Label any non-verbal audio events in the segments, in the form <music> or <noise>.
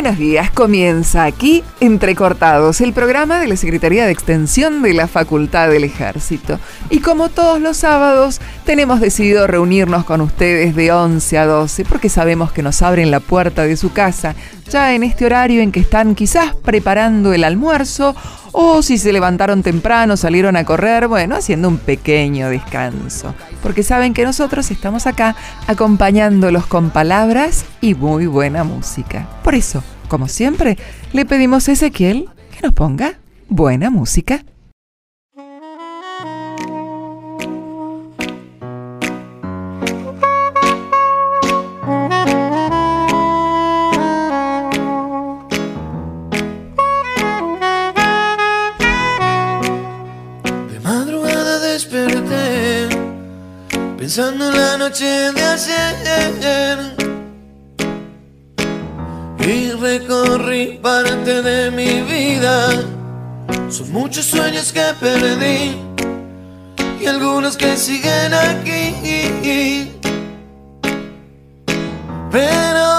Buenos días, comienza aquí Entrecortados, el programa de la Secretaría de Extensión de la Facultad del Ejército. Y como todos los sábados, tenemos decidido reunirnos con ustedes de 11 a 12 porque sabemos que nos abren la puerta de su casa ya en este horario en que están quizás preparando el almuerzo o si se levantaron temprano, salieron a correr, bueno, haciendo un pequeño descanso. Porque saben que nosotros estamos acá acompañándolos con palabras y muy buena música. Por eso, como siempre, le pedimos a Ezequiel que nos ponga buena música. Pensando en la noche de ayer y recorrí parte de mi vida. Son muchos sueños que perdí y algunos que siguen aquí. Pero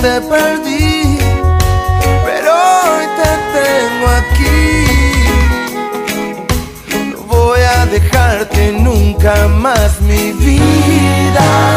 te perdí, pero hoy te tengo aquí. No voy a dejarte nunca más mi vida.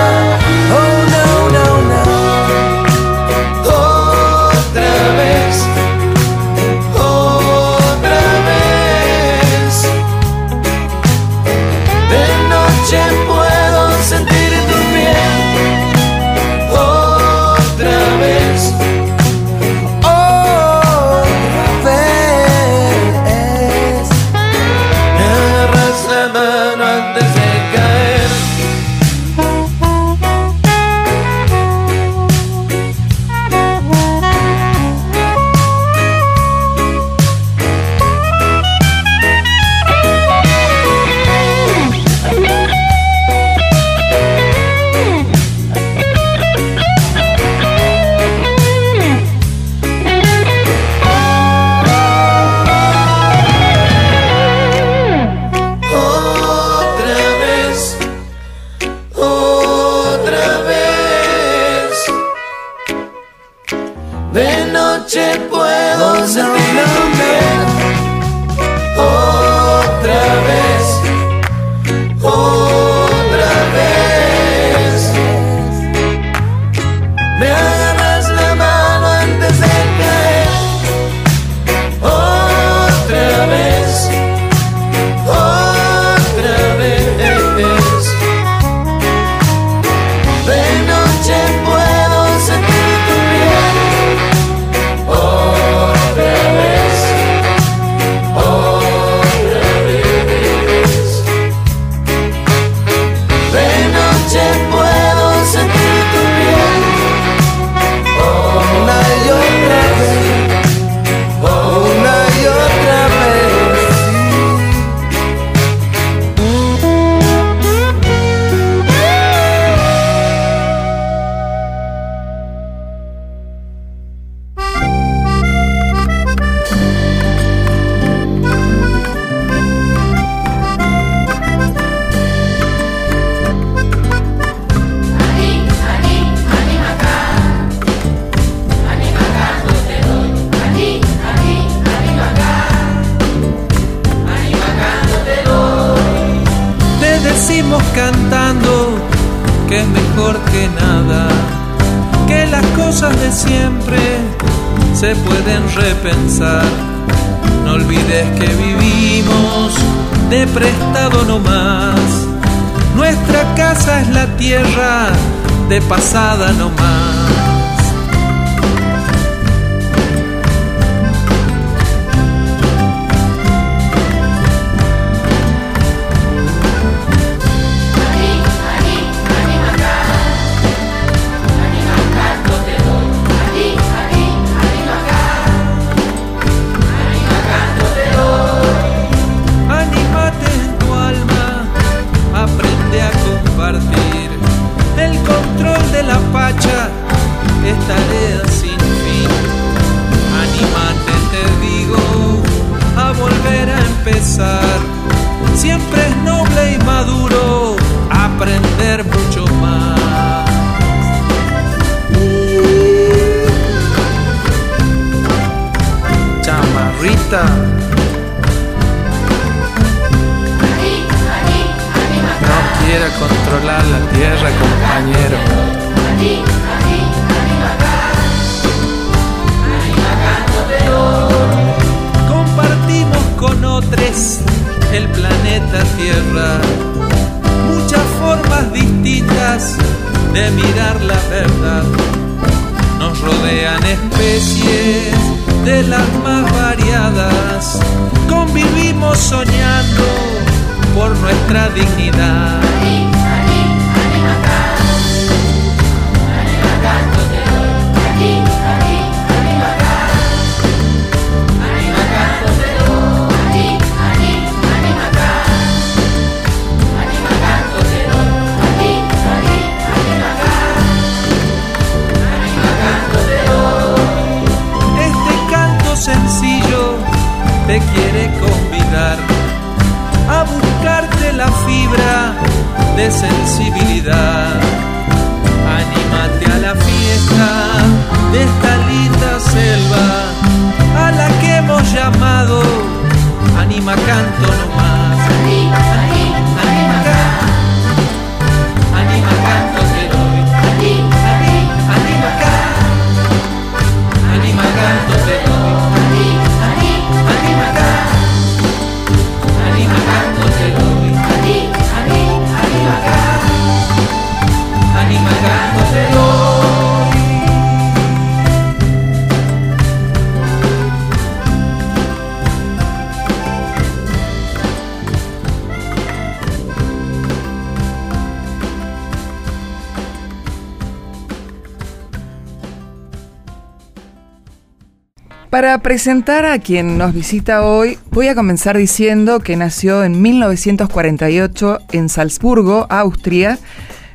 Para presentar a quien nos visita hoy, voy a comenzar diciendo que nació en 1948 en Salzburgo, Austria.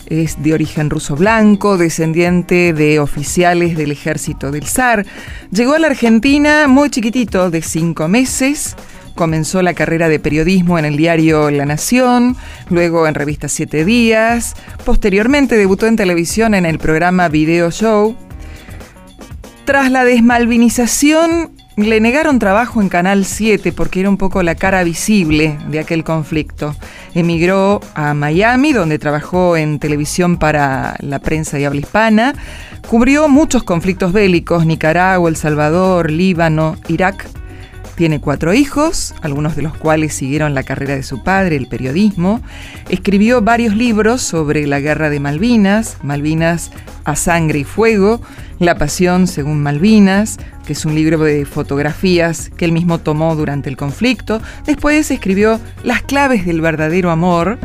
Es de origen ruso blanco, descendiente de oficiales del ejército del zar. Llegó a la Argentina muy chiquitito, de cinco meses. Comenzó la carrera de periodismo en el diario La Nación, luego en revista Siete Días. Posteriormente debutó en televisión en el programa Video Show tras la desmalvinización, le negaron trabajo en Canal 7 porque era un poco la cara visible de aquel conflicto. Emigró a Miami, donde trabajó en televisión para la prensa de habla hispana. Cubrió muchos conflictos bélicos, Nicaragua, El Salvador, Líbano, Irak. Tiene cuatro hijos, algunos de los cuales siguieron la carrera de su padre, el periodismo. Escribió varios libros sobre la guerra de Malvinas, Malvinas a sangre y fuego, La pasión según Malvinas, que es un libro de fotografías que él mismo tomó durante el conflicto. Después escribió Las claves del verdadero amor,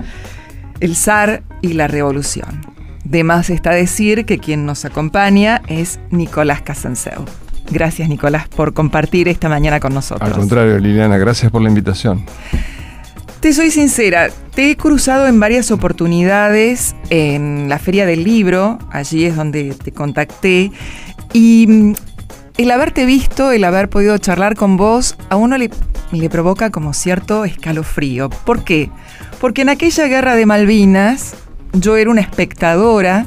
El zar y la revolución. De más está decir que quien nos acompaña es Nicolás Casanseu. Gracias, Nicolás, por compartir esta mañana con nosotros. Al contrario, Liliana, gracias por la invitación. Te soy sincera, te he cruzado en varias oportunidades en la Feria del Libro, allí es donde te contacté, y mm, el haberte visto, el haber podido charlar con vos, a uno le, le provoca como cierto escalofrío. ¿Por qué? Porque en aquella guerra de Malvinas yo era una espectadora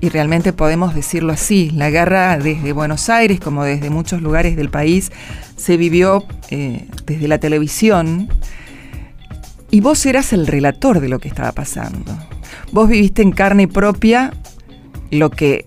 y realmente podemos decirlo así, la guerra desde Buenos Aires como desde muchos lugares del país se vivió eh, desde la televisión y vos eras el relator de lo que estaba pasando. vos viviste en carne propia lo que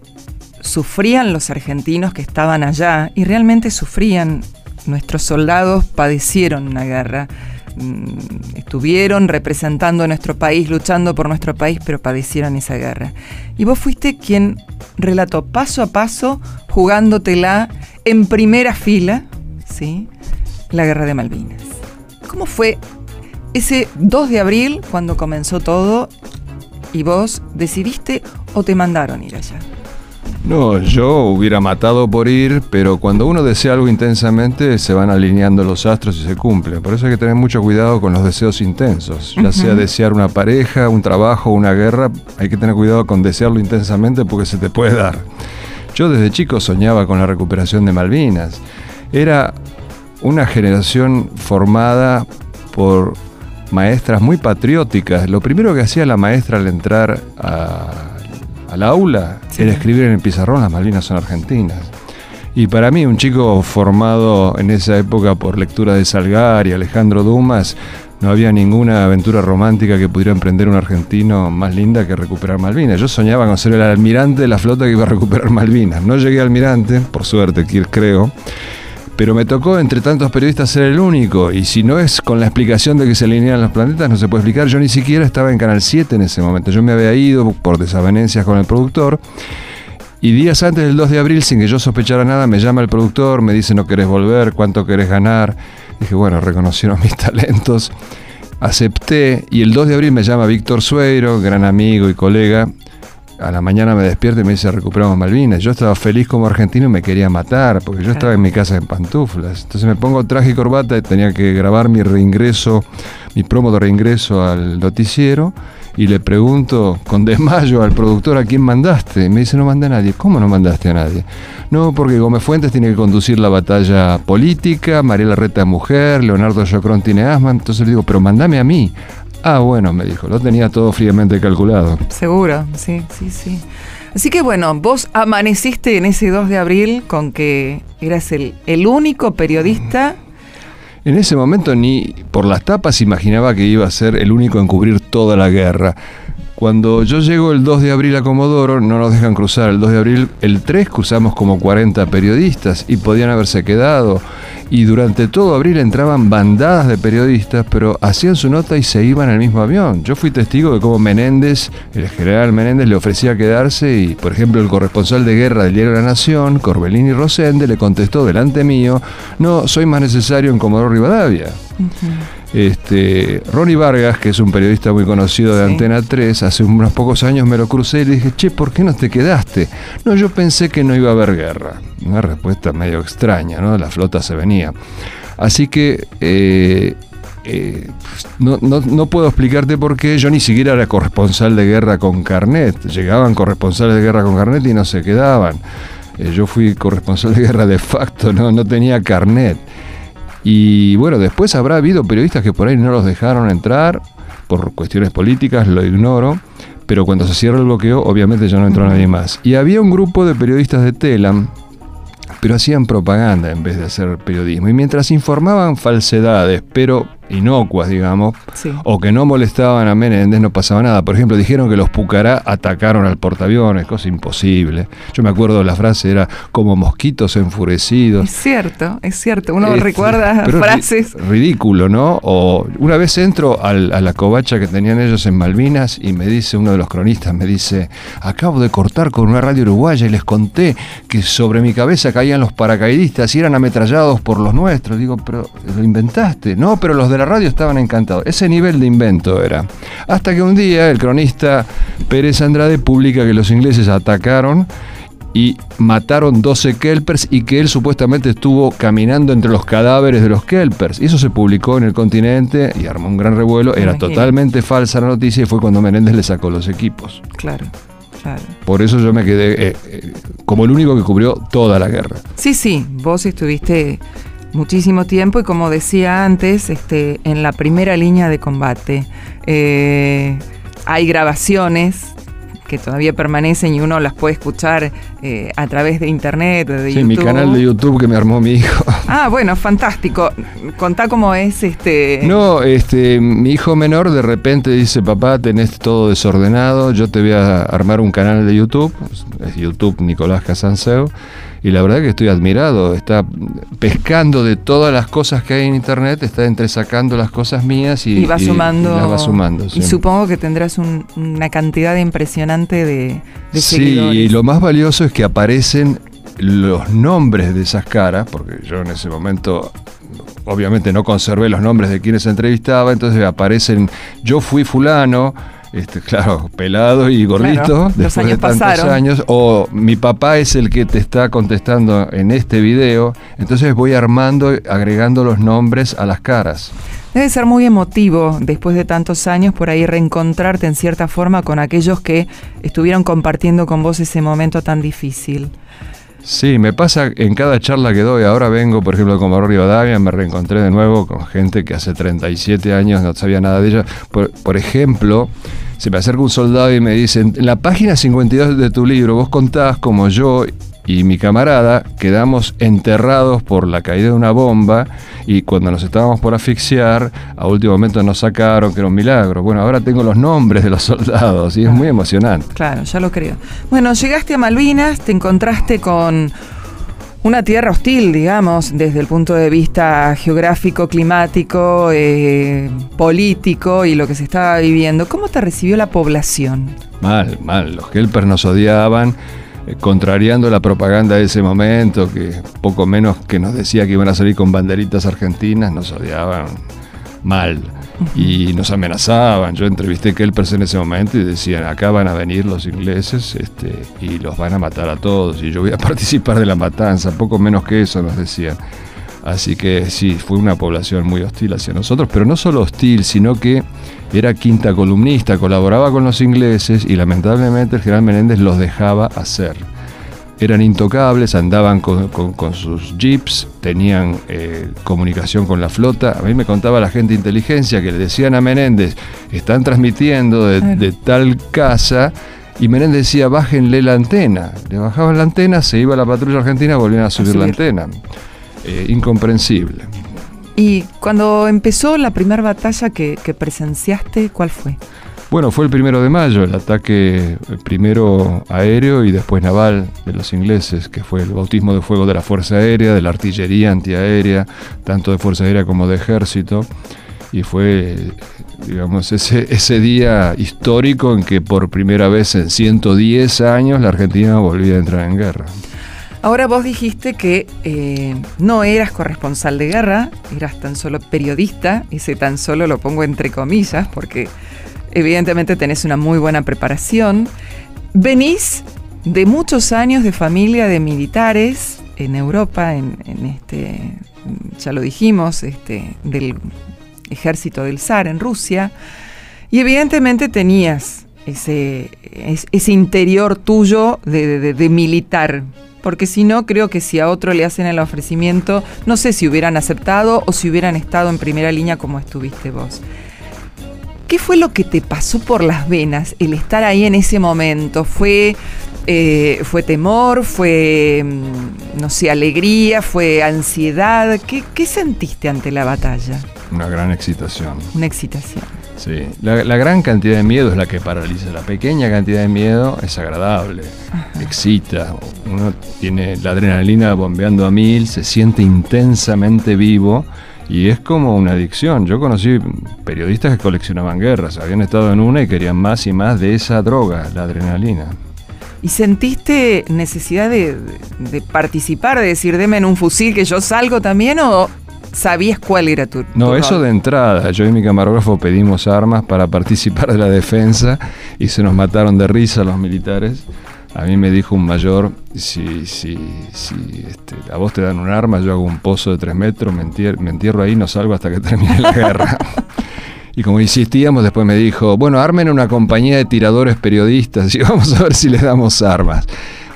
sufrían los argentinos que estaban allá y realmente sufrían. Nuestros soldados padecieron una guerra. Mm, estuvieron representando nuestro país, luchando por nuestro país, pero padecieron esa guerra. Y vos fuiste quien relató paso a paso, jugándotela en primera fila, ¿sí? La guerra de Malvinas. ¿Cómo fue ese 2 de abril cuando comenzó todo y vos decidiste o te mandaron ir allá? No, yo hubiera matado por ir, pero cuando uno desea algo intensamente se van alineando los astros y se cumple. Por eso hay que tener mucho cuidado con los deseos intensos. Ya sea desear una pareja, un trabajo, una guerra, hay que tener cuidado con desearlo intensamente porque se te puede dar. Yo desde chico soñaba con la recuperación de Malvinas. Era una generación formada por maestras muy patrióticas. Lo primero que hacía la maestra al entrar a al aula era escribir en el pizarrón las Malvinas son argentinas. Y para mí, un chico formado en esa época por lectura de Salgar y Alejandro Dumas, no había ninguna aventura romántica que pudiera emprender un argentino más linda que recuperar Malvinas. Yo soñaba con ser el almirante de la flota que iba a recuperar Malvinas. No llegué a almirante, por suerte, creo pero me tocó entre tantos periodistas ser el único, y si no es con la explicación de que se alinean los planetas, no se puede explicar. Yo ni siquiera estaba en Canal 7 en ese momento, yo me había ido por desavenencias con el productor. Y días antes del 2 de abril, sin que yo sospechara nada, me llama el productor, me dice no querés volver, cuánto querés ganar. Dije, bueno, reconocieron <laughs> mis talentos, acepté y el 2 de abril me llama Víctor Sueiro, gran amigo y colega, a la mañana me despierto y me dice recuperamos Malvinas. Yo estaba feliz como argentino y me quería matar, porque yo estaba en mi casa en pantuflas. Entonces me pongo traje y corbata y tenía que grabar mi reingreso, mi promo de reingreso al noticiero. Y le pregunto con desmayo al productor a quién mandaste. Y me dice, no mandé a nadie. ¿Cómo no mandaste a nadie? No, porque Gómez Fuentes tiene que conducir la batalla política, Mariela Reta mujer, Leonardo Jocrón tiene asma. Entonces le digo, pero mandame a mí. Ah, bueno, me dijo, lo tenía todo fríamente calculado. Seguro, sí, sí, sí. Así que bueno, vos amaneciste en ese 2 de abril con que eras el, el único periodista. En ese momento ni por las tapas imaginaba que iba a ser el único en cubrir toda la guerra. Cuando yo llego el 2 de abril a Comodoro, no nos dejan cruzar el 2 de abril, el 3 cruzamos como 40 periodistas y podían haberse quedado y durante todo abril entraban bandadas de periodistas, pero hacían su nota y se iban al mismo avión. Yo fui testigo de cómo Menéndez, el general Menéndez, le ofrecía quedarse y, por ejemplo, el corresponsal de guerra del diario La Nación, Corbellini Rosende, le contestó delante mío, no, soy más necesario en Comodoro Rivadavia. Este, Ronnie Vargas, que es un periodista muy conocido de Antena 3, hace unos pocos años me lo crucé y le dije, che, ¿por qué no te quedaste? No, yo pensé que no iba a haber guerra. Una respuesta medio extraña, ¿no? La flota se venía. Así que eh, eh, no, no, puedo explicarte por qué. Yo ni siquiera era corresponsal de guerra con carnet. Llegaban corresponsales de guerra con carnet y no se quedaban. Eh, yo fui corresponsal de guerra de facto, no, no tenía carnet. Y bueno, después habrá habido periodistas que por ahí no los dejaron entrar por cuestiones políticas, lo ignoro, pero cuando se cierra el bloqueo, obviamente ya no entró nadie más. Y había un grupo de periodistas de Telam, pero hacían propaganda en vez de hacer periodismo. Y mientras informaban falsedades, pero inocuas, digamos, o que no molestaban a Menéndez, no pasaba nada. Por ejemplo, dijeron que los Pucará atacaron al portaaviones, cosa imposible. Yo me acuerdo la frase era como mosquitos enfurecidos. Es cierto, es cierto. Uno recuerda <laughs> frases. Ridículo, ¿no? O una vez entro a la covacha que tenían ellos en Malvinas y me dice uno de los cronistas, me dice, acabo de cortar con una radio uruguaya y les conté que sobre mi cabeza caían los paracaidistas y eran ametrallados por los nuestros. Digo, pero lo inventaste. No, pero los de la radio estaban encantados. Ese nivel de invento era. Hasta que un día el cronista Pérez Andrade publica que los ingleses atacaron y mataron 12 kelpers y que él supuestamente estuvo caminando entre los cadáveres de los kelpers. Y eso se publicó en el continente y armó un gran revuelo. Era totalmente falsa la noticia y fue cuando Menéndez le sacó los equipos. Claro. Claro. Por eso yo me quedé eh, eh, como el único que cubrió toda la guerra. Sí, sí, vos estuviste muchísimo tiempo y como decía antes, este, en la primera línea de combate. Eh, hay grabaciones que todavía permanecen y uno las puede escuchar eh, a través de internet, de sí, mi canal de YouTube que me armó mi hijo. <laughs> Ah, bueno, fantástico. Contá cómo es este. No, este, mi hijo menor de repente dice, papá, tenés todo desordenado, yo te voy a armar un canal de YouTube, es YouTube Nicolás Casanseo y la verdad que estoy admirado, está pescando de todas las cosas que hay en internet, está entresacando las cosas mías y, va sumando. Y, va sumando y supongo que tendrás una cantidad impresionante de, de sí, y lo más valioso es que aparecen los nombres de esas caras, porque yo en ese momento obviamente no conservé los nombres de quienes entrevistaba, entonces aparecen, yo fui fulano, este, claro, pelado y gordito, después de tantos años, o mi papá es el que te está contestando en este video, entonces voy armando, agregando los nombres a las caras. Debe ser muy emotivo, después de tantos años, por ahí reencontrarte en cierta forma con aquellos que estuvieron compartiendo con vos ese momento tan difícil. Sí, me pasa en cada charla que doy. Ahora vengo, por ejemplo, con Mauro Rivadavia, me reencontré de nuevo con gente que hace 37 años no sabía nada de ella. Por, ejemplo, se me acerca un soldado y me dice, en la página 52 de tu libro vos contás como yo y mi camarada quedamos enterrados por la caída de una bomba y cuando nos estábamos por asfixiar, a último momento nos sacaron, que era un milagro. Bueno, ahora tengo los nombres de los <laughs> soldados y es muy emocionante. Claro, ya lo creo. Bueno, llegaste a Malvinas, te encontraste con una tierra hostil, digamos, desde el punto de vista geográfico, climático, eh, político y lo que se estaba viviendo. ¿Cómo te recibió la población? Mal, mal. Los helpers nos odiaban contrariando la propaganda de ese momento, que poco menos que nos decía que iban a salir con banderitas argentinas, nos odiaban mal y nos amenazaban. Yo entrevisté a Kelpers en ese momento y decían, acá van a venir los ingleses este, y los van a matar a todos y yo voy a <laughs> participar de la matanza, poco menos que eso nos decían. Así que sí, fue una población muy hostil hacia nosotros, pero no solo hostil, sino que era quinta columnista, colaboraba con los ingleses y lamentablemente el general Menéndez los dejaba hacer. Eran intocables, andaban con, sus jeeps, tenían eh, comunicación con la flota. A mí me contaba la gente de inteligencia que le decían a Menéndez, están transmitiendo de, tal casa, y Menéndez decía, bájenle la antena. Le bajaban la antena, se iba la patrulla argentina, volvían a subir, la antena. Eh, incomprensible. Y cuando empezó la primera batalla que, presenciaste, ¿cuál fue? Bueno, fue el primero de mayo, el ataque primero aéreo y después naval de los ingleses, que fue el bautismo de fuego de la Fuerza Aérea, de la artillería antiaérea, tanto de Fuerza Aérea como de Ejército. Y fue, digamos, ese, ese día histórico en que por primera vez en 110 años la Argentina volvía a entrar en guerra. Ahora vos dijiste que eh, no eras corresponsal de guerra, eras tan solo periodista, ese tan solo lo pongo entre comillas porque evidentemente tenés una muy buena preparación. Venís de muchos años de familia de militares en Europa, en, este, ya lo dijimos, este, del ejército del zar en Rusia, y evidentemente tenías ese, ese interior tuyo de militar porque si no, creo que si a otro le hacen el ofrecimiento, no sé si hubieran aceptado o si hubieran estado en primera línea como estuviste vos. ¿Qué fue lo que te pasó por las venas el estar ahí en ese momento? ¿Fue, eh, fue temor? ¿Fue, mm, no sé, alegría? ¿Fue ansiedad? ¿Qué, ¿Qué sentiste ante la batalla? Una gran excitación. Una excitación. Sí, la, gran cantidad de miedo es la que paraliza. La pequeña cantidad de miedo es agradable, excita. Uno tiene la adrenalina bombeando a mil, se siente intensamente vivo y es como una adicción. Yo conocí periodistas que coleccionaban guerras, habían estado en una y querían más y más de esa droga, la adrenalina. ¿Y sentiste necesidad de, de, participar, de decir, deme en un fusil que yo salgo también? ¿O sabías cuál era tu, No, eso de entrada. Yo y mi camarógrafo pedimos armas para participar de la defensa y se nos mataron de risa los militares. A mí me dijo un mayor, si, si, si este, a vos te dan un arma, yo hago un pozo de tres metros, me, entierro, me entierro ahí, no salgo hasta que termine la guerra. <laughs> Y como insistíamos, después me dijo, bueno, armen una compañía de tiradores periodistas y <laughs> vamos a ver si les damos armas.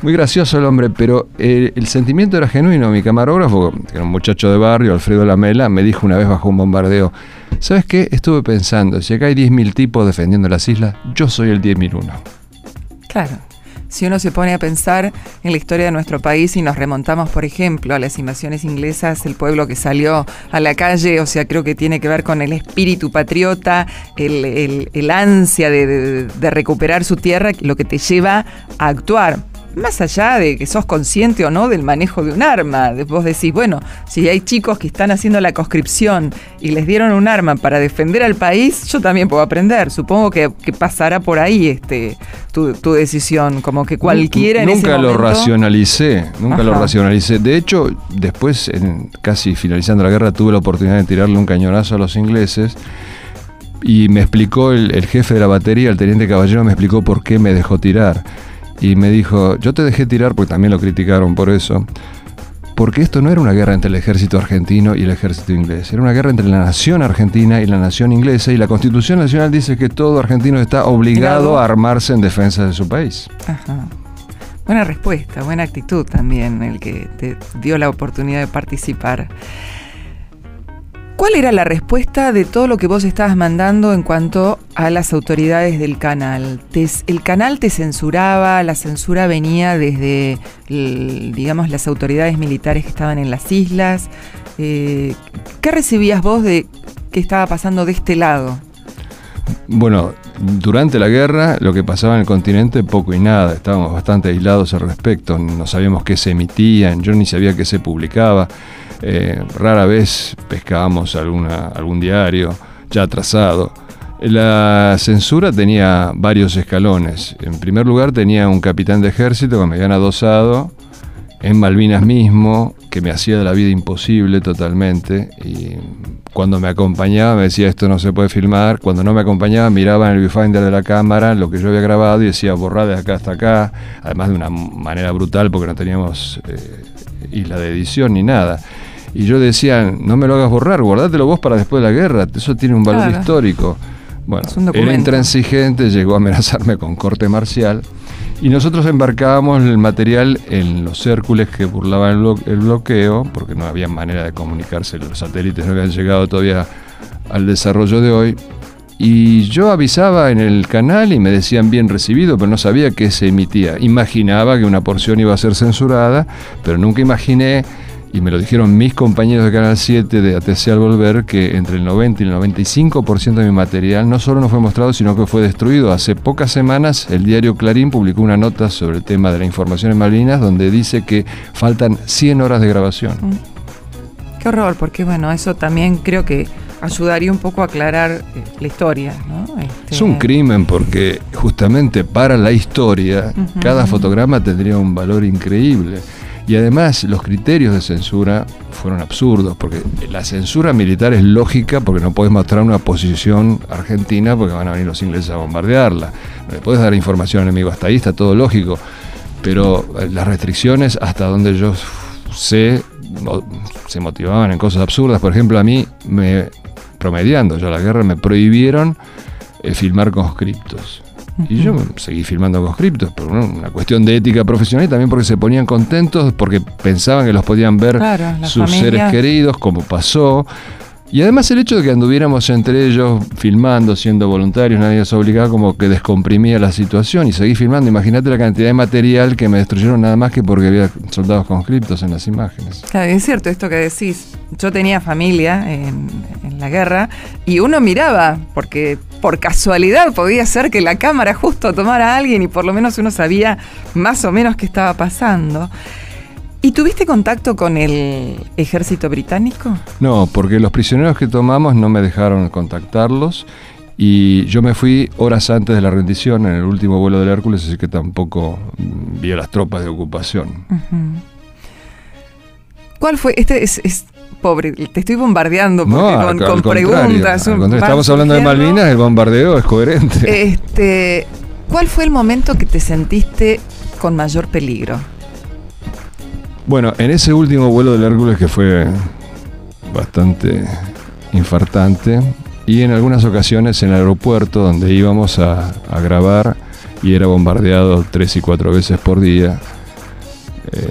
Muy gracioso el hombre, pero eh, el sentimiento era genuino. Mi camarógrafo, que era un muchacho de barrio, Alfredo Lamela, me dijo una vez bajo un bombardeo, ¿sabes qué? Estuve pensando, si acá hay 10.000 tipos defendiendo las islas, yo soy el 10.001. Claro. Si uno se pone a pensar en la historia de nuestro país y nos remontamos, por ejemplo, a las invasiones inglesas, el pueblo que salió a la calle, o sea, creo que tiene que ver con el espíritu patriota, el, ansia de recuperar su tierra, lo que te lleva a actuar más allá de que sos consciente o no del manejo de un arma, vos decís, bueno, si hay chicos que están haciendo la conscripción y les dieron un arma para defender al país, yo también puedo aprender. Supongo que, pasará por ahí este tu, decisión, como que cualquiera en Nunca ese lo racionalicé, nunca lo racionalicé. De hecho, después, en, casi finalizando la guerra, tuve la oportunidad de tirarle un cañonazo a los ingleses y me explicó el, el jefe de la batería, el teniente caballero, me explicó por qué me dejó tirar y me dijo, yo te dejé tirar, porque también lo criticaron por eso, porque esto no era una guerra entre el ejército argentino y el ejército inglés, era una guerra entre la nación argentina y la nación inglesa, y la Constitución Nacional dice que todo argentino está obligado a armarse en defensa de su país. Ajá. Buena respuesta, buena actitud también, el que te dio la oportunidad de participar. ¿Cuál era la respuesta de todo lo que vos estabas mandando en cuanto a las autoridades del canal? ¿El canal te censuraba? ¿La censura venía desde, digamos, las autoridades militares que estaban en las islas? Eh, ¿Qué recibías vos de qué estaba pasando de este lado? Bueno, durante la guerra lo que pasaba en el continente poco y nada, estábamos bastante aislados al respecto, no sabíamos qué se emitía, yo ni sabía qué se publicaba. Eh, rara vez pescábamos alguna, algún diario ya atrasado. La censura tenía varios escalones. En primer lugar tenía un capitán de ejército que me habían adosado, en Malvinas mismo, que me hacía de la vida imposible totalmente. Y cuando me acompañaba me decía esto no se puede filmar. Cuando no me acompañaba miraba en el viewfinder de la cámara lo que yo había grabado y decía borrar de acá hasta acá. Además de una manera brutal porque no teníamos eh, isla de edición ni nada. Y yo decía, no me lo hagas borrar, guardátelo vos para después de la guerra, eso tiene un valor histórico. Bueno, era intransigente, llegó a amenazarme con corte marcial. Y nosotros embarcábamos el material en los Hércules que burlaban el, bloqueo, porque no había manera de comunicarse, los satélites no habían llegado todavía al desarrollo de hoy. Y yo avisaba en el canal y me decían bien recibido, pero no sabía qué se emitía. Imaginaba que una porción iba a ser censurada, pero nunca imaginé y me lo dijeron mis compañeros de Canal 7 de ATC al volver, que entre el 90 y el 95% de mi material no solo no fue mostrado, sino que fue destruido. Hace pocas semanas el diario Clarín publicó una nota sobre el tema de la información en Malvinas, donde dice que faltan 100 horas de grabación. Mm. Qué horror, porque bueno, eso también creo que ayudaría un poco a aclarar eh, la historia. Este, es un crimen porque justamente para la historia cada fotograma tendría un valor increíble. Y además los criterios de censura fueron absurdos, porque la censura militar es lógica porque no puedes mostrar una posición argentina porque van a venir los ingleses a bombardearla. No le puedes dar información al enemigo, hasta ahí está todo lógico. Pero eh, las restricciones, hasta donde yo sé, se motivaban en cosas absurdas. Por ejemplo, a mí, me promediando ya la guerra, me prohibieron eh, filmar conscriptos. <laughs> Y yo seguí filmando conscriptos por una cuestión de ética profesional y también porque se ponían contentos, porque pensaban que los podían ver sus seres queridos, como pasó. Y además el hecho de que anduviéramos entre ellos filmando, siendo voluntarios, nadie nos obligaba, como que descomprimía la situación y seguí filmando. Imagínate la cantidad de material que me destruyeron nada más que porque había soldados conscriptos en las imágenes. Claro, es cierto esto que decís. Yo tenía familia en la guerra y uno miraba, porque por casualidad podía ser que la cámara justo tomara a alguien y por lo menos uno sabía más o menos qué estaba pasando. ¿Y tuviste contacto con el ejército británico? No, porque los prisioneros que tomamos no me dejaron contactarlos y yo me fui horas antes de la rendición en el último vuelo del Hércules, así que tampoco vi a las tropas de ocupación. ¿Cuál fue? Este es, pobre, te estoy bombardeando con, preguntas. estamos hablando de Malvinas, el bombardeo es coherente. Este, ¿Cuál fue el momento que te sentiste con mayor peligro? Bueno, en ese último vuelo del Hércules que fue bastante infartante y en algunas ocasiones en el aeropuerto donde íbamos a, grabar y era bombardeado tres y cuatro veces por día. Eh,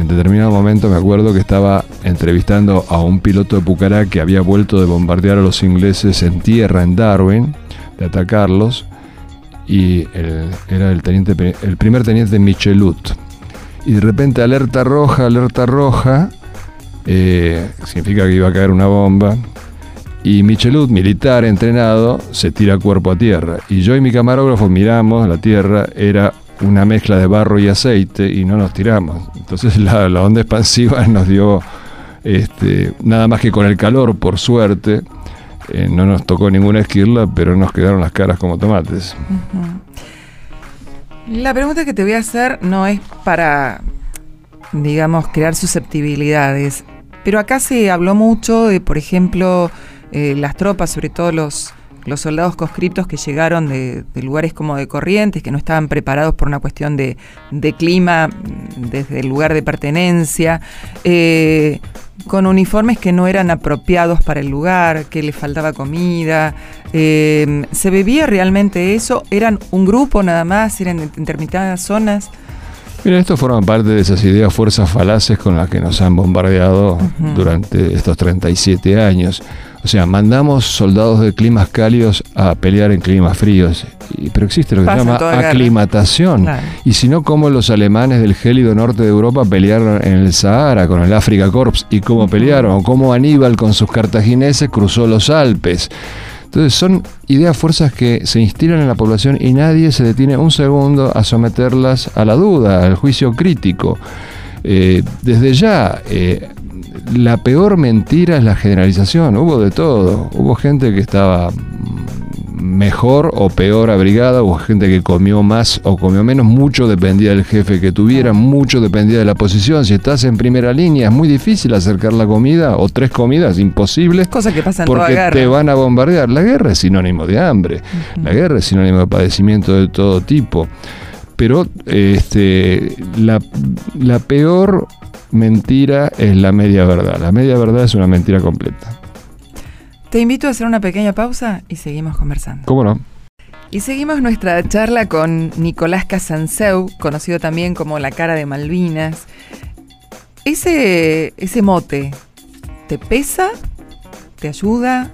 en determinado momento me acuerdo que estaba entrevistando a un piloto de Pucará que había vuelto de bombardear a los ingleses en tierra en Darwin, de atacarlos, y era el, teniente, el primer teniente Michelut. Y de repente alerta roja, alerta roja, eh, significa que iba a caer una bomba. Y Michelut, militar entrenado, se tira cuerpo a tierra. Y yo y mi camarógrafo miramos la tierra, era una mezcla de barro y aceite y no nos tiramos. Entonces la, onda expansiva <laughs> nos dio este, nada más que con el calor, por suerte. eh, no nos tocó ninguna esquirla, pero nos quedaron las caras como tomates. La pregunta que te voy a hacer no es para, digamos, crear susceptibilidades, pero acá se habló mucho de, por ejemplo, eh, las tropas, sobre todo los, los soldados conscriptos que llegaron de, de lugares como de Corrientes, que no estaban preparados por una cuestión de, de clima mm, desde el lugar de pertenencia, eh, con uniformes que no eran apropiados para el lugar, que le faltaba comida. eh, ¿Se bebía realmente eso? ¿Eran un grupo nada más? ¿Eran en determinadas zonas? Mira, esto forma parte de esas ideas fuerzas falaces con las que nos han bombardeado durante estos 37 años. O sea, mandamos soldados de climas cálidos a pelear en climas fríos. Pero existe lo que Pasa se llama aclimatación. Claro. Y si no, como los alemanes del gélido norte de Europa pelearon en el Sahara con el Africa Corps y cómo pelearon, o cómo Aníbal con sus cartagineses cruzó los Alpes. Entonces son ideas, fuerzas que se instilan en la población y nadie se detiene un segundo a someterlas a la duda, al juicio crítico. Eh, desde ya, eh, la peor mentira es la generalización. Hubo de todo. Hubo gente que estaba mejor o peor abrigada, hubo gente que comió más o comió menos, mucho dependía del jefe que tuviera, mucho dependía de la posición. Si estás en primera línea es muy difícil acercar la comida o tres comidas, imposible. Cosa que pasa en toda Porque guerra. te van a bombardear. La guerra es sinónimo de hambre. La guerra es sinónimo de padecimiento de todo tipo. Pero este, la, la peor mentira es la media verdad. La media verdad es una mentira completa. Te invito a hacer una pequeña pausa y seguimos conversando. ¿Cómo no? Y seguimos nuestra charla con Nicolás Casanseu, conocido también como la cara de Malvinas. Ese, ese mote, ¿te pesa? ¿Te ayuda?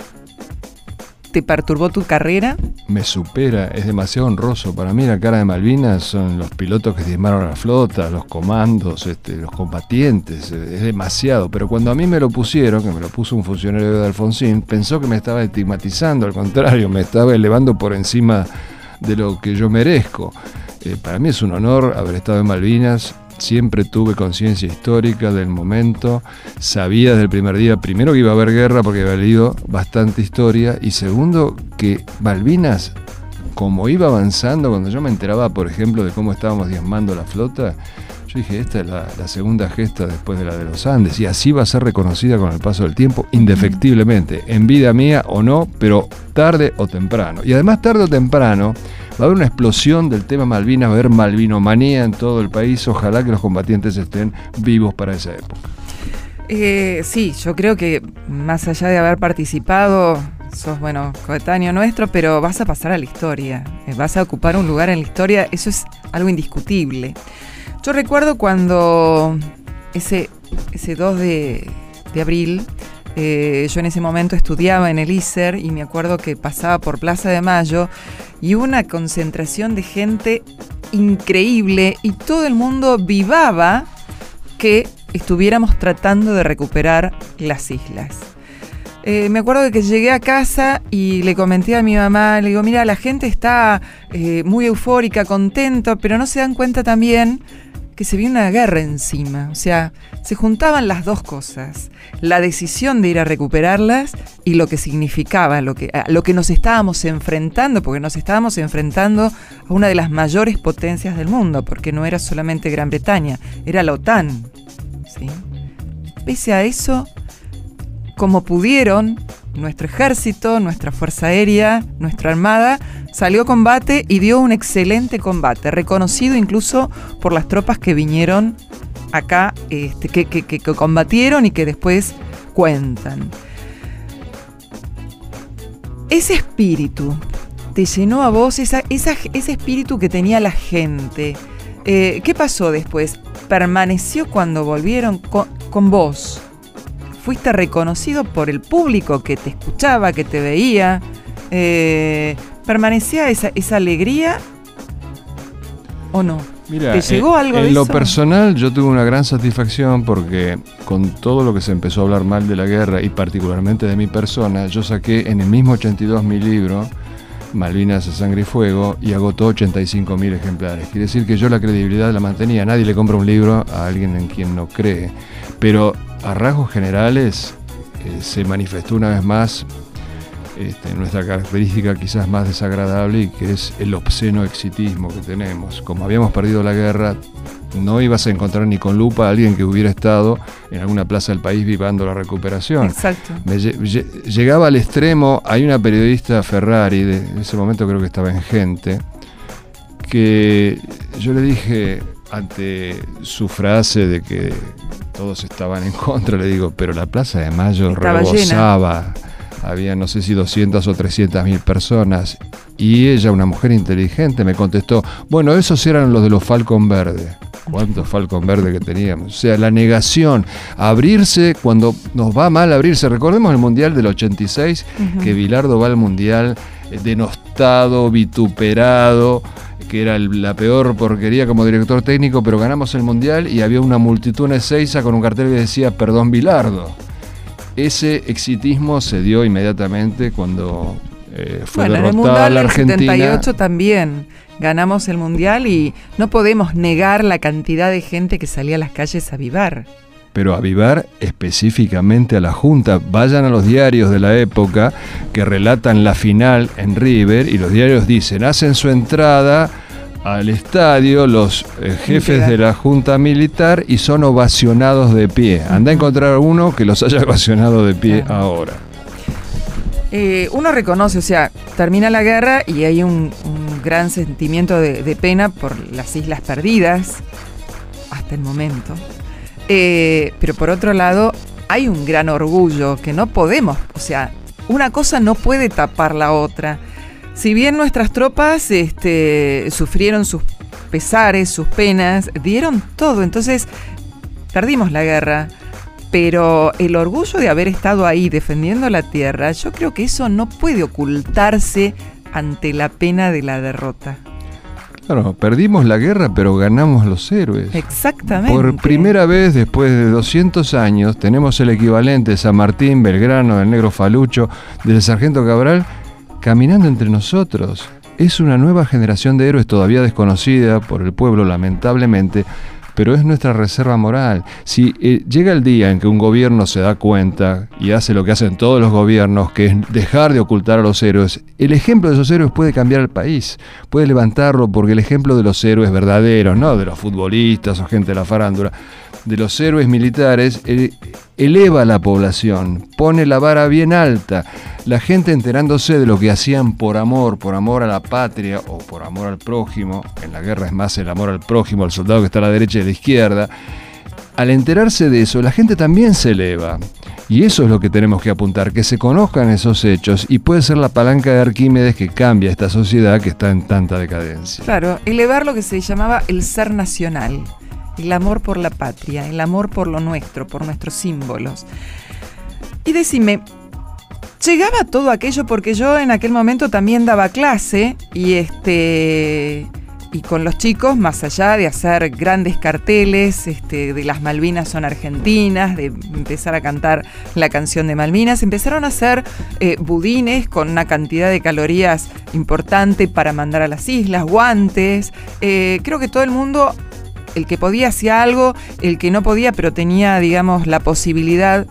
¿Te perturbó tu carrera? Me supera, es demasiado honroso. Para mí la cara de Malvinas son los pilotos que diezmaron la flota, los comandos, este, los combatientes. Es demasiado. Pero cuando a mí me lo pusieron, que me lo puso un funcionario de Alfonsín, pensó que me estaba estigmatizando. Al contrario, me estaba elevando por encima de lo que yo merezco. Eh, para mí es un honor haber estado en Malvinas. Siempre tuve conciencia histórica del momento. Sabía desde el primer día, primero que iba a haber guerra porque había leído bastante historia. Y segundo, que Malvinas, como iba avanzando, cuando yo me enteraba, por ejemplo, de cómo estábamos diezmando la flota, yo dije, esta es la, la segunda gesta después de la de los Andes. Y así va a ser reconocida con el paso del tiempo, indefectiblemente. En vida mía o no, pero tarde o temprano. Y además, tarde o temprano, va a haber una explosión del tema Malvinas, va a haber malvinomanía en todo el país. Ojalá que los combatientes estén vivos para esa época. Eh, sí, yo creo que más allá de haber participado, sos, bueno, coetáneo nuestro, pero vas a pasar a la historia. Eh, vas a ocupar un lugar en la historia, eso es algo indiscutible. Yo recuerdo cuando ese, ese 2 de, abril, eh, yo en ese momento estudiaba en el ISER y me acuerdo que pasaba por Plaza de Mayo y una concentración de gente increíble y todo el mundo vivaba que estuviéramos tratando de recuperar las islas. Eh, me acuerdo de que llegué a casa y le comenté a mi mamá, le digo, mira, la gente está eh, muy eufórica, contenta, pero no se dan cuenta también que se viene una guerra encima. O sea, se juntaban las dos cosas. La decisión de ir a recuperarlas y lo que significaba, lo que, lo que nos estábamos enfrentando, porque nos estábamos enfrentando a una de las mayores potencias del mundo, porque no era solamente Gran Bretaña, era la OTAN. ¿sí? Pese a eso, como pudieron, nuestro ejército, nuestra fuerza aérea, nuestra armada, salió a combate y dio un excelente combate, reconocido incluso por las tropas que vinieron acá, este, que, que- que- combatieron y que después cuentan. Ese espíritu te llenó a vos, ese espíritu que tenía la gente. Eh, ¿Qué pasó después? ¿Permaneció cuando volvieron con vos? ¿Fuiste reconocido por el público que te escuchaba, que te veía? Eh, permanecía esa, esa alegría o no? Mira, ¿Te llegó eh, algo en de lo eso? personal yo tuve una gran satisfacción porque con todo lo que se empezó a hablar mal de la guerra y particularmente de mi persona, yo saqué en el mismo 82 mi libro, Malvinas a Sangre y Fuego, y agotó 85 mil ejemplares. Quiere decir que yo la credibilidad la mantenía. Nadie le compra un libro a alguien en quien no cree. Pero a rasgos generales eh, se manifestó una vez más este, nuestra característica quizás más desagradable y que es el obsceno exitismo que tenemos. Como habíamos perdido la guerra, no ibas a encontrar ni con lupa a alguien que hubiera estado en alguna plaza del país vivando la recuperación. Exacto. Me lle- lle- llegaba al extremo, hay una periodista Ferrari, de, en ese momento creo que estaba en Gente, que yo le dije ante su frase de que todos estaban en contra, le digo, pero la Plaza de Mayo Estaba rebosaba, había no sé si 200 o 300 mil personas, y ella, una mujer inteligente, me contestó, bueno, esos eran los de los Falcon Verde. ¿Cuántos Falcon Verde que teníamos? O sea, la negación, abrirse cuando nos va mal abrirse. Recordemos el Mundial del 86, que Bilardo va al Mundial eh, denostado, vituperado, que era el- la peor porquería como director técnico, pero ganamos el Mundial y había una multitud en Ezeiza con un cartel que decía, perdón Bilardo. Ese exitismo se dio inmediatamente cuando eh, fue Bueno, en el derrotada Mundial la Argentina. 78 también ganamos el Mundial y no podemos negar la cantidad de gente que salía a las calles a vivar. Pero avivar específicamente a la Junta. Vayan a los diarios de la época que relatan la final en River y los diarios dicen, hacen su entrada al estadio los eh, jefes de la Junta Militar y son ovacionados de pie. Anda a encontrar uno que los haya ovacionado de pie ahora. Eh, uno reconoce, o sea, termina la guerra y hay un, un gran sentimiento de, de pena por las islas perdidas, hasta el momento. Eh, pero por otro lado, hay un gran orgullo que no podemos, o sea, una cosa no puede tapar la otra. Si bien nuestras tropas este, sufrieron sus pesares, sus penas, dieron todo, entonces perdimos la guerra. Pero el orgullo de haber estado ahí defendiendo la tierra, yo creo que eso no puede ocultarse ante la pena de la derrota. Claro, perdimos la guerra, pero ganamos los héroes. Exactamente. Por primera vez después de 200 años tenemos el equivalente de San Martín, Belgrano, del Negro Falucho, del Sargento Cabral, caminando entre nosotros. Es una nueva generación de héroes todavía desconocida por el pueblo, lamentablemente, pero es nuestra reserva moral. Si eh, llega el día en que un gobierno se da cuenta y hace lo que hacen todos los gobiernos, que es dejar de ocultar a los héroes, el ejemplo de esos héroes puede cambiar el país, puede levantarlo, porque el ejemplo de los héroes verdaderos, no de los futbolistas o gente de la farándula, de los héroes militares, eh, eleva la población, pone la vara bien alta. La gente enterándose de lo que hacían por amor, por amor a la patria o por amor al prójimo, en la guerra es más el amor al prójimo, al soldado que está a la derecha y a la izquierda, al enterarse de eso, la gente también se eleva. Y eso es lo que tenemos que apuntar, que se conozcan esos hechos y puede ser la palanca de Arquímedes que cambia esta sociedad que está en tanta decadencia. Claro, elevar lo que se llamaba el ser nacional, el amor por la patria, el amor por lo nuestro, por nuestros símbolos. Y decime, llegaba todo aquello porque yo en aquel momento también daba clase y este y con los chicos, más allá de hacer grandes carteles este, de las Malvinas son argentinas, de empezar a cantar la canción de Malvinas, empezaron a hacer eh, budines con una cantidad de calorías importante para mandar a las islas, guantes. Eh, creo que todo el mundo, el que podía hacía algo, el que no podía, pero tenía, digamos, la posibilidad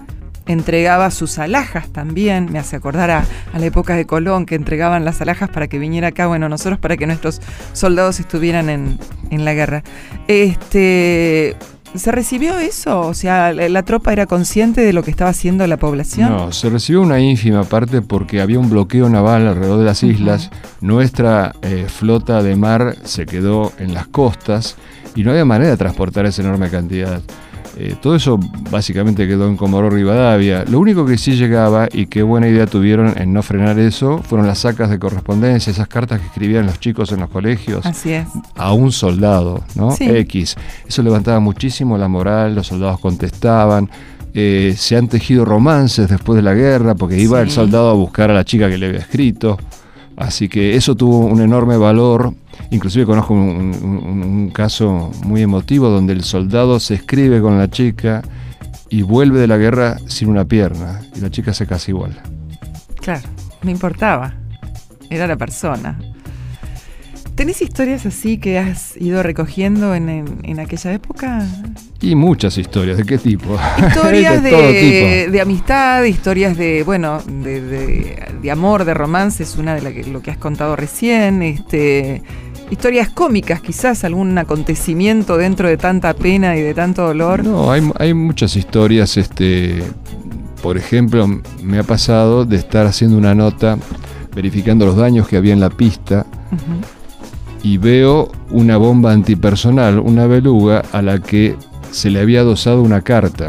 entregaba sus alhajas también, me hace acordar a, a, la época de Colón, que entregaban las alhajas para que viniera acá, bueno, nosotros para que nuestros soldados estuvieran en, en la guerra. Este, ¿Se recibió eso? O sea, la, la, tropa era consciente de lo que estaba haciendo la población? No, se recibió una ínfima parte porque había un bloqueo naval alrededor de las islas, uh -huh. nuestra eh, flota de mar se quedó en las costas y no había manera de transportar esa enorme cantidad. Eh, todo eso básicamente quedó en Comodoro Rivadavia. Lo único que sí llegaba, y qué buena idea tuvieron en no frenar eso, fueron las sacas de correspondencia, esas cartas que escribían los chicos en los colegios. Así es. A un soldado, ¿no? Sí. X. Eso levantaba muchísimo la moral, los soldados contestaban. Eh, se han tejido romances después de la guerra, porque iba Sí. el soldado a buscar a la chica que le había escrito. Así que eso tuvo un enorme valor. Inclusive conozco un, un- caso muy emotivo donde el soldado se escribe con la chica y vuelve de la guerra sin una pierna y la chica se casa igual. Claro, no importaba. Era la persona. ¿Tenés historias así que has ido recogiendo en, en- en aquella época? Y muchas historias, ¿de qué tipo? Historias <laughs> de, de amistad, historias de, bueno, de, de- amor, de romance, es una de la que, lo que has contado recién. Este, historias cómicas, quizás algún acontecimiento dentro de tanta pena y de tanto dolor. No, hay, hay muchas historias. Este, por ejemplo, me ha pasado de estar haciendo una nota verificando los daños que había en la pista. Y veo una bomba antipersonal, una beluga a la que se le había adosado una carta.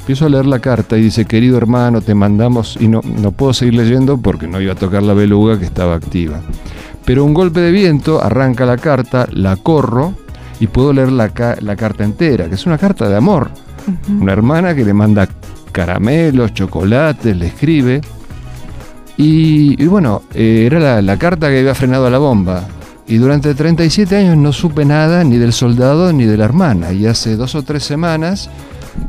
Empiezo a leer la carta y dice, querido hermano, te mandamos, y no, no puedo seguir leyendo porque no iba a tocar la beluga que estaba activa. Pero un golpe de viento arranca la carta, la corro y puedo leer la, ca- la carta entera, que es una carta de amor. Una hermana que le manda caramelos, chocolates, le escribe. Y, y bueno, eh, era la, la carta que había frenado a la bomba. Y durante 37 años no supe nada ni del soldado ni de la hermana. Y hace dos o tres semanas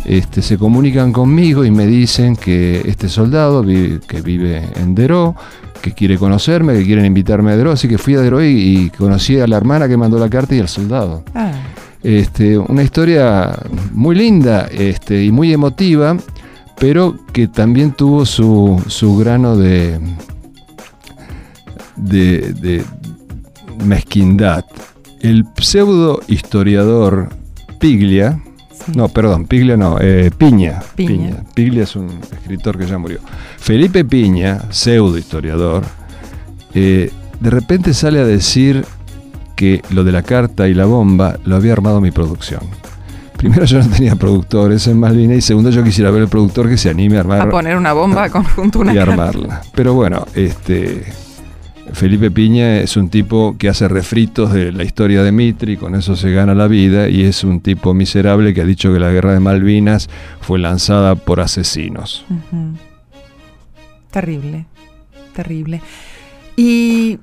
este, se comunican conmigo y me dicen que este soldado vi- que vive en Deró, que quiere conocerme, que quieren invitarme a Deró. Así que fui a Deró y, y conocí a la hermana que mandó la carta y al soldado. Ah, Este, una historia muy linda este, y muy emotiva, pero que también tuvo su, su grano de, de, de mezquindad. El pseudo historiador Piglia, sí. no, perdón, Piglia no, eh, Piña, Piña. Piglia es un escritor que ya murió. Felipe Piña, pseudo historiador, eh, de repente sale a decir que lo de la carta y la bomba lo había armado mi producción. Primero yo no tenía productores en Malvinas y segundo yo quisiera ver el productor que se anime a armar A poner una bomba conjunto una y carta. armarla. Pero bueno, este Felipe Piña es un tipo que hace refritos de la historia de Mitri, con eso se gana la vida y es un tipo miserable que ha dicho que la guerra de Malvinas fue lanzada por asesinos. Terrible, terrible. ¿Y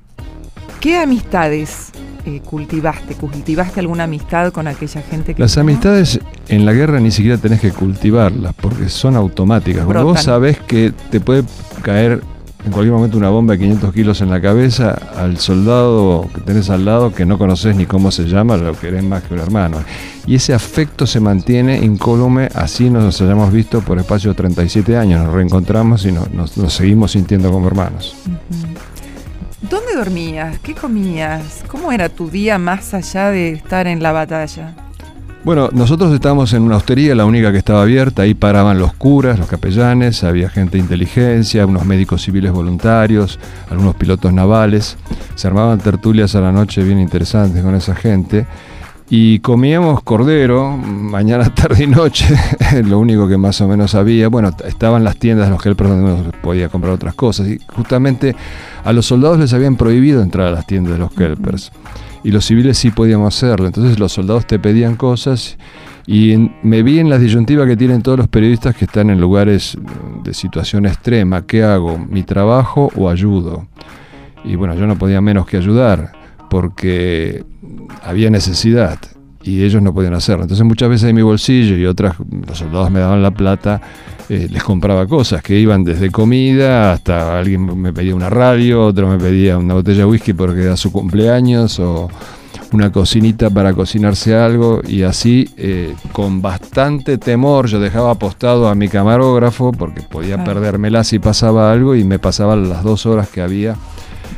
qué amistades eh, cultivaste? ¿Cultivaste alguna amistad con aquella gente que... Las amistades en la guerra ni siquiera tenés que cultivarlas porque son automáticas. Cuando vos Brotan. sabés que te puede caer en cualquier momento una bomba de 500 kilos en la cabeza, al soldado que tenés al lado que no conoces ni cómo se llama, lo querés más que un hermano. Y ese afecto se mantiene incólume, así nos hayamos visto por espacio de 37 años, nos reencontramos y nos, nos- nos seguimos sintiendo como hermanos. ¿Dónde dormías? ¿Qué comías? ¿Cómo era tu día más allá de estar en la batalla? Bueno, nosotros estábamos en una hostería, la única que estaba abierta, ahí paraban los curas, los capellanes, había gente de inteligencia, unos médicos civiles voluntarios, algunos pilotos navales, se armaban tertulias a la noche bien interesantes con esa gente. Y comíamos cordero, mañana, <laughs> tarde y noche, <laughs> lo único que más o menos había. Bueno, estaban las tiendas de los helpers donde uno podía comprar otras cosas. Y justamente a los soldados les habían prohibido entrar a las tiendas de los helpers. Y los civiles sí podíamos hacerlo. Entonces los soldados te pedían cosas. Y en- me vi en la disyuntiva que tienen todos los periodistas que están en lugares de situación extrema. ¿Qué hago? ¿Mi trabajo o ayudo? Y bueno, yo no podía menos que ayudar, porque había necesidad y ellos no podían hacerlo. Entonces muchas veces de mi bolsillo y otras, los soldados me daban la plata, eh, les compraba cosas que iban desde comida hasta alguien me pedía una radio, otro me pedía una botella de whisky porque era su cumpleaños o una cocinita para cocinarse algo y así eh, con bastante temor yo dejaba apostado a mi camarógrafo porque podía Claro. perdérmela si pasaba algo y me pasaban las dos horas que había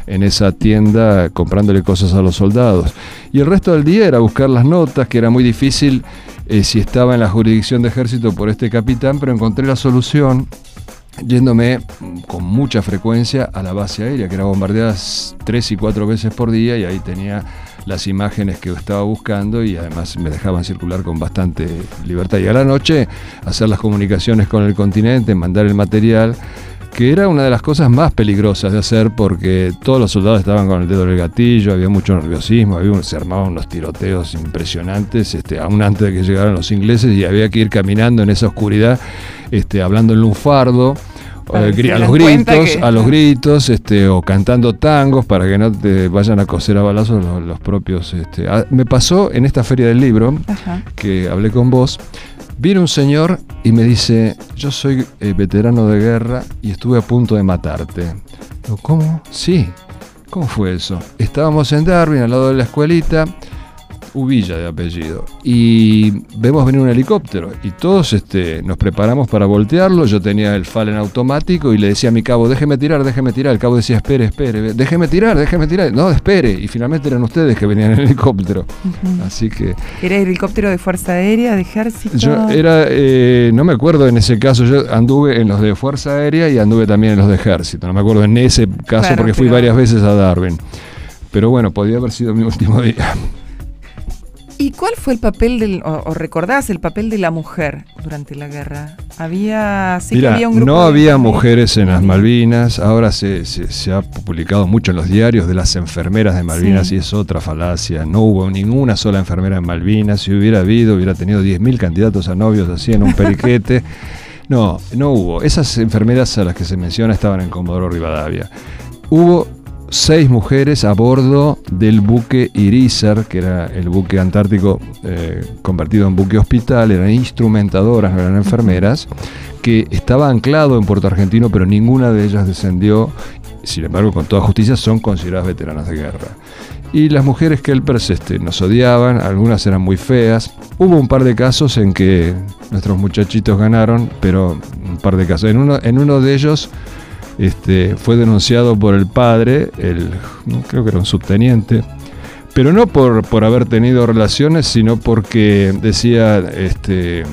en esa tienda comprándole cosas a los soldados. Y el resto del día era buscar las notas, que era muy difícil eh, si estaba en la jurisdicción de ejército por este capitán, pero encontré la solución yéndome con mucha frecuencia a la base aérea, que era bombardeada tres y cuatro veces por día, y ahí tenía las imágenes que estaba buscando y además me dejaban circular con bastante libertad. Y a la noche hacer las comunicaciones con el continente, mandar el material, que era una de las cosas más peligrosas de hacer porque todos los soldados estaban con el dedo en el gatillo, había mucho nerviosismo, había, un- se armaban unos tiroteos impresionantes, este, aún antes de que llegaran los ingleses y había que ir caminando en esa oscuridad, este, hablando en lunfardo eh, a los gritos, que- a los <laughs> gritos, este, o cantando tangos para que no te vayan a coser a balazos los, los propios. Este. Me pasó en esta feria del libro Ajá. que hablé con vos. Viene un señor y me dice, yo soy eh, veterano de guerra y estuve a punto de matarte. ¿cómo? Sí. ¿Cómo fue eso? Estábamos en Darwin, al lado de la escuelita, Ubilla de apellido, y vemos venir un helicóptero y todos este, nos preparamos para voltearlo. Yo tenía el FAL en automático y le decía a mi cabo, déjeme tirar, déjeme tirar. El cabo decía, espere, espere, déjeme tirar, déjeme tirar. No, espere. Y finalmente eran ustedes que venían en el helicóptero. Así que ¿Era helicóptero de Fuerza Aérea, de Ejército? yo era, eh, no me acuerdo en ese caso, yo anduve en los de Fuerza Aérea y anduve también en los de Ejército. No me acuerdo en ese caso Claro, porque fui pero- varias veces a Darwin. Pero bueno, podía haber sido mi último día. ¿Y cuál fue el papel del, o, o recordás el papel de la mujer durante la guerra? Había, sí que Mira, había un grupo no de- había mujeres en las Malvinas, ahora se, se- se ha publicado mucho en los diarios de las enfermeras de Malvinas Sí. y es otra falacia. No hubo ninguna sola enfermera en Malvinas, si hubiera habido, hubiera tenido 10.000 candidatos a novios así en un <laughs> periquete. No, no hubo. Esas enfermeras a las que se menciona estaban en Comodoro Rivadavia. Hubo seis mujeres a bordo del buque Irizar, que era el buque antártico eh, convertido en buque hospital, eran instrumentadoras, eran enfermeras, que estaba anclado en Puerto Argentino, pero ninguna de ellas descendió. Sin embargo, con toda justicia, son consideradas veteranas de guerra. Y las mujeres Kelpers este, nos odiaban, algunas eran muy feas. Hubo un par de casos en que nuestros muchachitos ganaron, pero un par de casos. En uno, en uno de ellos este, fue denunciado por el padre, el, creo que era un subteniente, pero no por, por haber tenido relaciones, sino porque decía, este,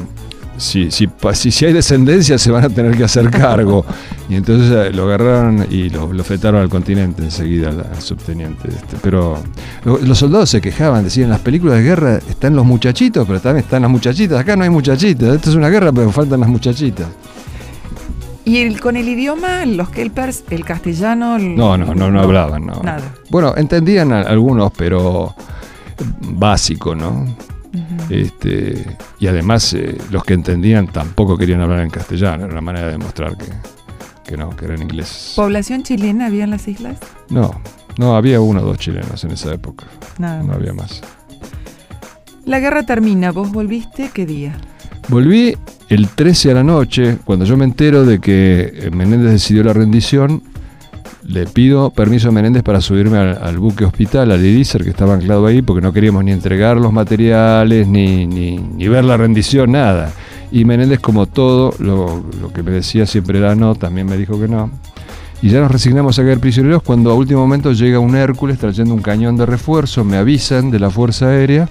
si, si, si, si hay descendencia se van a tener que hacer cargo. <laughs> Y entonces eh, lo agarraron y lo, lo fetaron al continente enseguida al, subteniente. este. Pero lo- los soldados se quejaban, decían, en las películas de guerra están los muchachitos, pero también están las muchachitas. Acá no hay muchachitas, esto es una guerra, pero faltan las muchachitas. ¿Y el- con el idioma, los Kelpers, el castellano? el- No, no, no, no hablaban, no. Nada. Bueno, entendían a- algunos, pero básico, ¿no? Este, y además eh, los que entendían tampoco querían hablar en castellano, era una manera de demostrar que, que no, que eran ingleses. ¿Población chilena había en las islas? No, no, había uno o dos chilenos en esa época, Nada no había más. La guerra termina, ¿vos volviste qué día? Volví el 13 a la noche, cuando yo me entero de que eh, Menéndez decidió la rendición, le pido permiso a Menéndez para subirme al, al buque hospital, al Irizar, que estaba anclado ahí, porque no queríamos ni entregar los materiales, ni, ni, ni ver la rendición, nada. Y Menéndez, como todo, lo, lo que me decía siempre era no, también me dijo que no. Y ya nos resignamos a caer prisioneros cuando a último momento llega un Hércules trayendo un cañón de refuerzo, me avisan de la Fuerza Aérea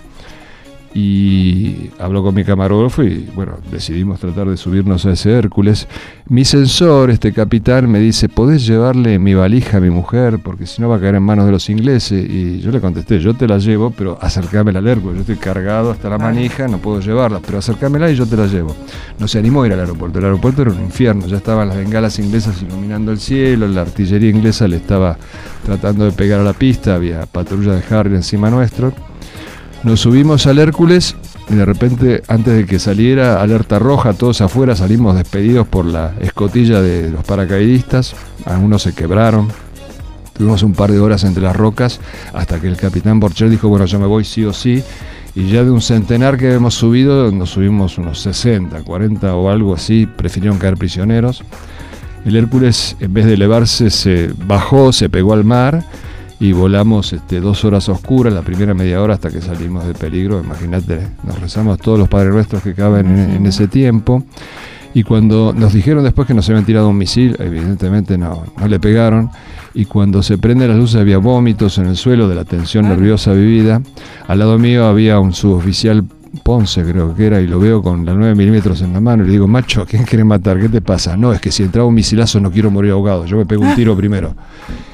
y habló con mi camarógrafo y bueno, decidimos tratar de subirnos a ese Hércules. Mi sensor, este capitán, me dice, ¿podés llevarle mi valija a mi mujer? Porque si no va a caer en manos de los ingleses. Y yo le contesté, yo te la llevo, pero acércamela al Hércules. Yo estoy cargado hasta la Vale. manija, no puedo llevarla, pero acércamela y yo te la llevo. No se animó a ir al aeropuerto. El aeropuerto era un infierno, ya estaban las bengalas inglesas iluminando el cielo, la artillería inglesa le estaba tratando de pegar a la pista, había patrulla de Harry encima nuestro. Nos subimos al Hércules y de repente, antes de que saliera alerta roja, todos afuera salimos despedidos por la escotilla de los paracaidistas. Algunos se quebraron. Tuvimos un par de horas entre las rocas hasta que el capitán Borcher dijo, bueno, yo me voy sí o sí. Y ya de un centenar que hemos subido, nos subimos unos 60, 40 o algo así, prefirieron caer prisioneros. El Hércules, en vez de elevarse, se bajó, se pegó al mar y volamos este, dos horas oscuras, la primera media hora hasta que salimos de peligro. Imagínate, nos rezamos todos los Padres Nuestros que caben en, en ese tiempo. Y cuando nos dijeron después que nos habían tirado un misil, evidentemente no, no le pegaron. Y cuando se prenden las luces había vómitos en el suelo de la tensión nerviosa vivida. Al lado mío había un suboficial Ponce, creo que era, y lo veo con la 9 milímetros en la mano. Y le digo, macho, ¿a quién quiere matar? ¿Qué te pasa? No, es que si entraba un misilazo no quiero morir ahogado. Yo me pego un tiro primero.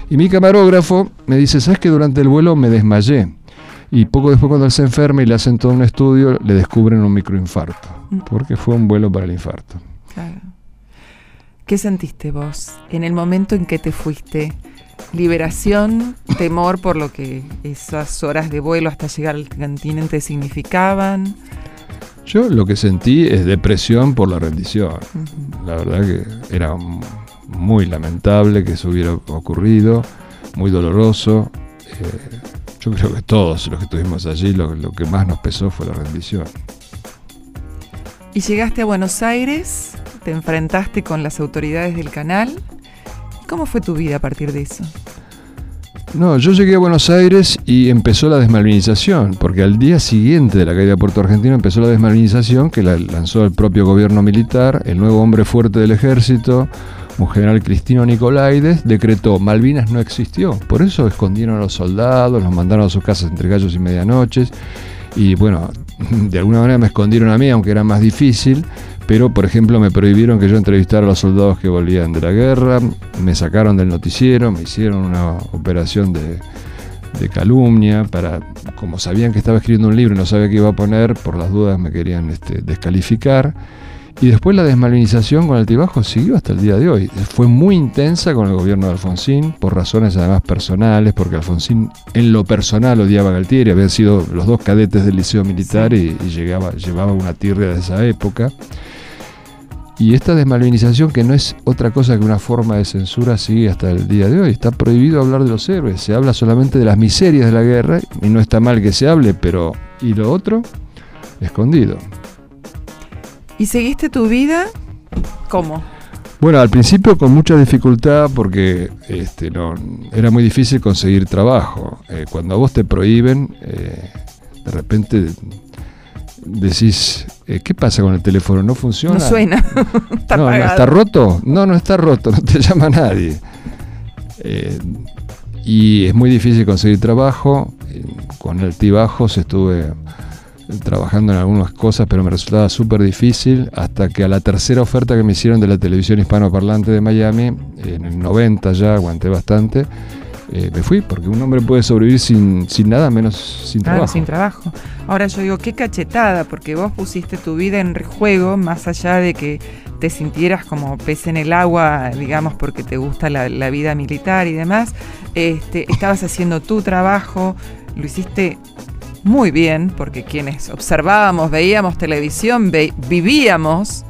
Y mi camarógrafo me dice, ¿sabes que durante el vuelo me desmayé? Y poco después cuando él se enferma y le hacen todo un estudio, le descubren un microinfarto. Porque fue un vuelo para el infarto. Claro. ¿Qué sentiste vos en el momento en que te fuiste? Liberación, temor por lo que esas horas de vuelo hasta llegar al continente significaban. Yo lo que sentí es depresión por la rendición. La verdad que era un- muy lamentable que eso hubiera ocurrido, muy doloroso. Eh, yo creo que todos los que estuvimos allí, lo, lo que más nos pesó fue la rendición. Y llegaste a Buenos Aires, te enfrentaste con las autoridades del canal. ¿Cómo fue tu vida a partir de eso? No, yo llegué a Buenos Aires y empezó la desmalvinización, porque al día siguiente de la caída de Puerto Argentino empezó la desmalvinización que la lanzó el propio gobierno militar, el nuevo hombre fuerte del ejército, un general Cristino Nicolaides, decretó Malvinas no existió. Por eso escondieron a los soldados, los mandaron a sus casas entre gallos y medianoches. Y bueno, <laughs> de alguna manera me escondieron a mí, aunque era más difícil. Pero, por ejemplo, me prohibieron que yo entrevistara a los soldados que volvían de la guerra, me sacaron del noticiero, me hicieron una operación de, de calumnia, para, como sabían que estaba escribiendo un libro y no sabía qué iba a poner, por las dudas me querían este, descalificar. Y después la desmalinización con Altibajo siguió hasta el día de hoy. Fue muy intensa con el gobierno de Alfonsín, por razones además personales, porque Alfonsín en lo personal odiaba a Galtieri, habían sido los dos cadetes del liceo militar y, y llegaba, llevaba una tirria de esa época. Y esta desmalvinización, que no es otra cosa que una forma de censura, sigue hasta el día de hoy. Está prohibido hablar de los héroes, se habla solamente de las miserias de la guerra, y no está mal que se hable, pero ¿y lo otro? Escondido. ¿Y seguiste tu vida? ¿Cómo? Bueno, al principio con mucha dificultad porque este, no, era muy difícil conseguir trabajo. Eh, cuando a vos te prohíben, eh, de repente decís, eh, ¿qué pasa con el teléfono? ¿No funciona? No suena. <laughs> está no, no. ¿está roto? No, no está roto, no te <laughs> llama nadie. Y es muy difícil conseguir trabajo. Con altibajos estuve trabajando en algunas cosas, pero me resultaba súper difícil hasta que a la tercera oferta que me hicieron de la televisión hispanoparlante de Miami, en el 90 ya, aguanté bastante, eh, me fui, porque un hombre puede sobrevivir sin, sin nada menos sin Claro, trabajo. sin trabajo. Ahora yo digo, qué cachetada, porque vos pusiste tu vida en juego más allá de que te sintieras como pez en el agua, digamos, porque te gusta la, la vida militar y demás. Este, estabas haciendo tu trabajo, lo hiciste muy bien, porque quienes observábamos, veíamos televisión, ve- vivíamos.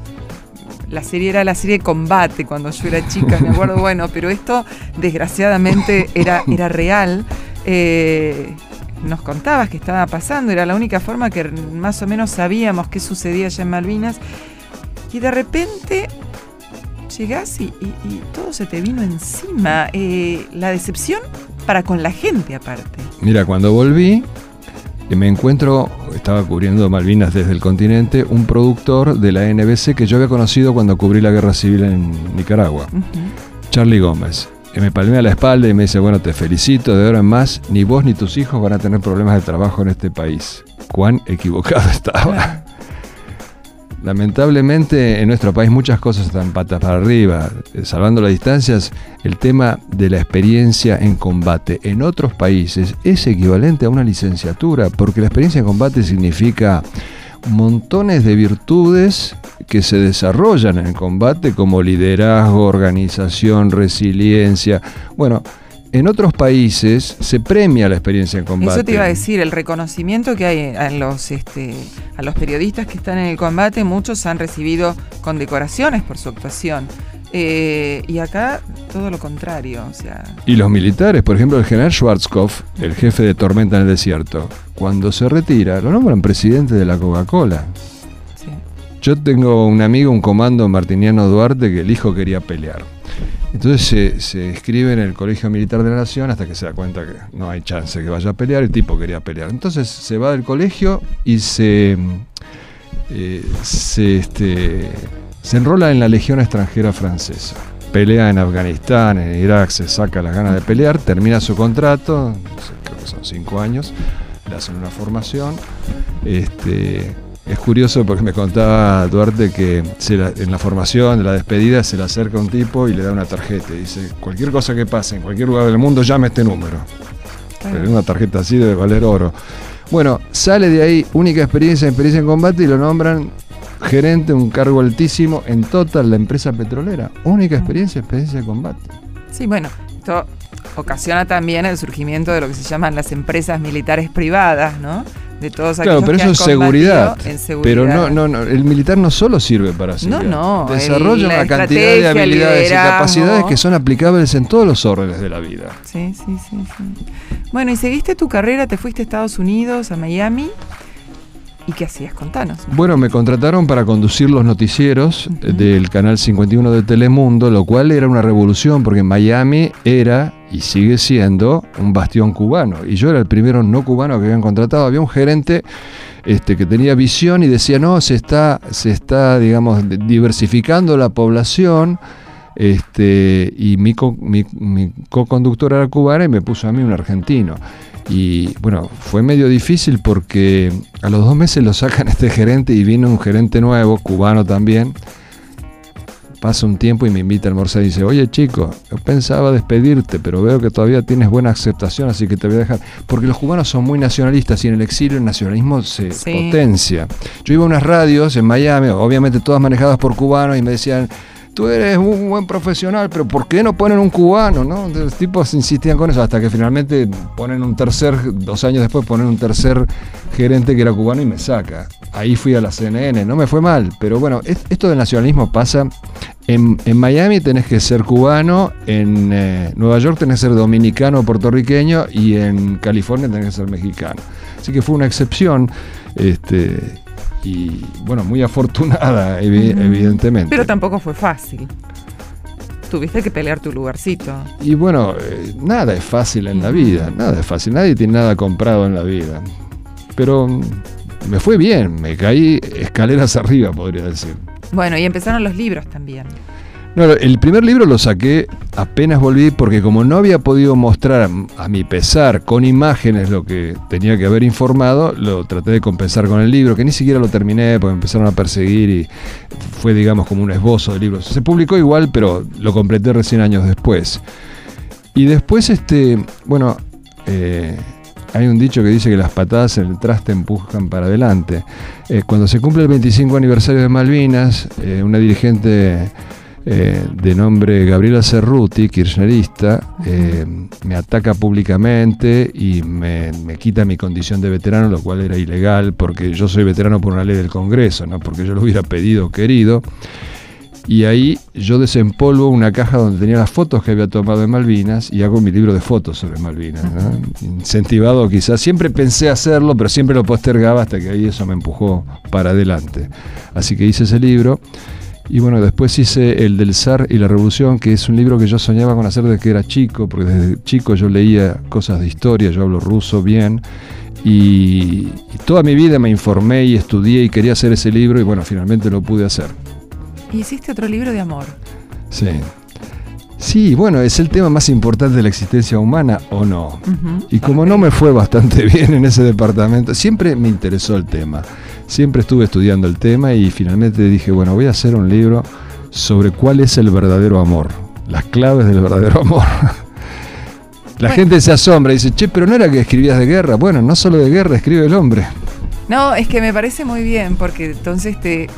La serie era la serie Combate cuando yo era chica, me acuerdo, <laughs> bueno, pero esto desgraciadamente era, era real. Eh, nos contabas que estaba pasando, era la única forma que más o menos sabíamos qué sucedía allá en Malvinas. Y de repente llegás y, y- y todo se te vino encima. Eh, la decepción para con la gente aparte. Mira, cuando volví, me encuentro, estaba cubriendo Malvinas desde el continente, un productor de la NBC que yo había conocido cuando cubrí la guerra civil en Nicaragua. Charlie Gómez. Que me palmea la espalda y me dice, bueno, te felicito, de ahora en más, ni vos ni tus hijos van a tener problemas de trabajo en este país. Cuán equivocado <laughs> estaba. Lamentablemente en nuestro país muchas cosas están patas para arriba. Eh, Salvando las distancias, el tema de la experiencia en combate en otros países es equivalente a una licenciatura, porque la experiencia en combate significa montones de virtudes que se desarrollan en el combate como liderazgo, organización, resiliencia. Bueno, en otros países se premia la experiencia en combate. Eso te iba a decir, el reconocimiento que hay a los, este, a los periodistas que están en el combate, muchos han recibido condecoraciones por su actuación. Eh, y acá todo lo contrario, o sea, Y los militares, por ejemplo, el general Schwarzkopf, el jefe de Tormenta en el Desierto, cuando se retira, lo nombran presidente de la Coca-Cola. sí. Yo tengo un amigo, un comando martiniano Duarte, que el hijo quería pelear. Entonces se, se inscribe en el Colegio Militar de la Nación hasta que se da cuenta que no hay chance que vaya a pelear, el tipo quería pelear. Entonces se va del colegio y se, eh, se, este, se enrola en la Legión extranjera francesa. Pelea en Afganistán, en Irak, se saca las ganas de pelear, termina su contrato, creo que son cinco años, le hacen una formación. Este, es curioso porque me contaba Duarte que se la- en la formación, de la despedida, se le acerca un tipo y le da una tarjeta y dice, cualquier cosa que pase en cualquier lugar del mundo, llame este número. Claro. Pero una tarjeta así debe valer oro. Bueno, sale de ahí única experiencia, experiencia en combate y lo nombran gerente, un cargo altísimo en Total, la empresa petrolera. Única experiencia, experiencia en combate. Sí, bueno, esto ocasiona también el surgimiento de lo que se llaman las empresas militares privadas, ¿no? de todos Claro, aquellos pero eso es seguridad. Pero no, no, no, el militar no solo sirve para seguridad. no, el- Desarrolla la una cantidad de habilidades y capacidades que son aplicables en todos los órdenes de la vida. Sí, sí, sí, sí. Bueno, y seguiste tu carrera, te fuiste a Estados Unidos, a Miami. ¿Y qué hacías? Contanos. Bueno, me contrataron para conducir los noticieros eh, del canal 51 de Telemundo, lo cual era una revolución porque Miami era y sigue siendo un bastión cubano. Y yo era el primero no cubano que habían contratado. Había un gerente este, que tenía visión y decía, no, se está, se está digamos, diversificando la población. Este, y mi, co- mi, mi co-conductor era cubana y me puso a mí un argentino. Y bueno, fue medio difícil porque a los dos meses lo sacan <laughs> este gerente y viene un gerente nuevo, cubano también. Pasa un tiempo y me invita a almorzar y dice, oye chico, yo pensaba despedirte, pero veo que todavía tienes buena aceptación, así que te voy a dejar. Porque los cubanos son muy nacionalistas y en el exilio el nacionalismo se Sí. potencia. Yo iba a unas radios en Miami, obviamente todas manejadas por cubanos, y me decían, tú eres un buen profesional, pero ¿por qué no ponen un cubano? ¿no? Los tipos insistían con eso, hasta que finalmente ponen un tercer, dos años después ponen un tercer gerente que era cubano y me saca. Ahí fui a la CNN, no me fue mal, pero bueno, es- esto del nacionalismo pasa. En, en Miami tenés que ser cubano, en eh, Nueva York tenés que ser dominicano o puertorriqueño y en California tenés que ser mexicano. Así que fue una excepción. Este, y bueno, muy afortunada, evi- evidentemente. Pero tampoco fue fácil. Tuviste que pelear tu lugarcito. Y bueno, eh, nada es fácil en la vida, nada es fácil, nadie tiene nada comprado en la vida. Pero mm, me fue bien, me caí escaleras <laughs> arriba, podría decir. Bueno, y empezaron los libros también. El primer libro lo saqué apenas volví porque como no había podido mostrar a mi pesar con imágenes lo que tenía que haber informado, lo traté de compensar con el libro, que ni siquiera lo terminé porque me empezaron a perseguir y fue digamos como un esbozo de libro. Se publicó igual, pero lo completé recién años después. Y después, este, bueno, eh, hay un dicho que dice que las patadas en el traste empujan para adelante. Eh, cuando se cumple el 25 aniversario de Malvinas, eh, una dirigente eh, de nombre Gabriela Cerruti, kirchnerista, eh, me ataca públicamente y me, me quita mi condición de veterano, lo cual era ilegal, porque yo soy veterano por una ley del Congreso, no porque yo lo hubiera pedido o querido. Y ahí yo desempolvo una caja donde tenía las fotos que había tomado de Malvinas y hago mi libro de fotos sobre Malvinas. Incentivado quizás. Siempre pensé hacerlo, pero siempre lo postergaba hasta que ahí eso me empujó para adelante. Así que hice ese libro. Y bueno, después hice el del zar y la revolución, que es un libro que yo soñaba con hacer desde que era chico, porque desde chico yo leía cosas de historia, yo hablo ruso bien. Y, y toda mi vida me informé y estudié y quería hacer ese libro y bueno, finalmente lo pude hacer. Y hiciste otro libro de amor. Sí. Sí, bueno, es el tema más importante de la existencia humana o no. Y como no me fue bastante <laughs> bien en ese departamento, siempre me interesó el tema. Siempre estuve estudiando el tema y finalmente dije, bueno, voy a hacer un libro sobre cuál es el verdadero amor, las claves del verdadero amor. <laughs> La Bueno. gente se asombra y dice, che, pero no era que escribías de guerra. Bueno, no solo de guerra, escribe el hombre. No, es que me parece muy bien porque entonces te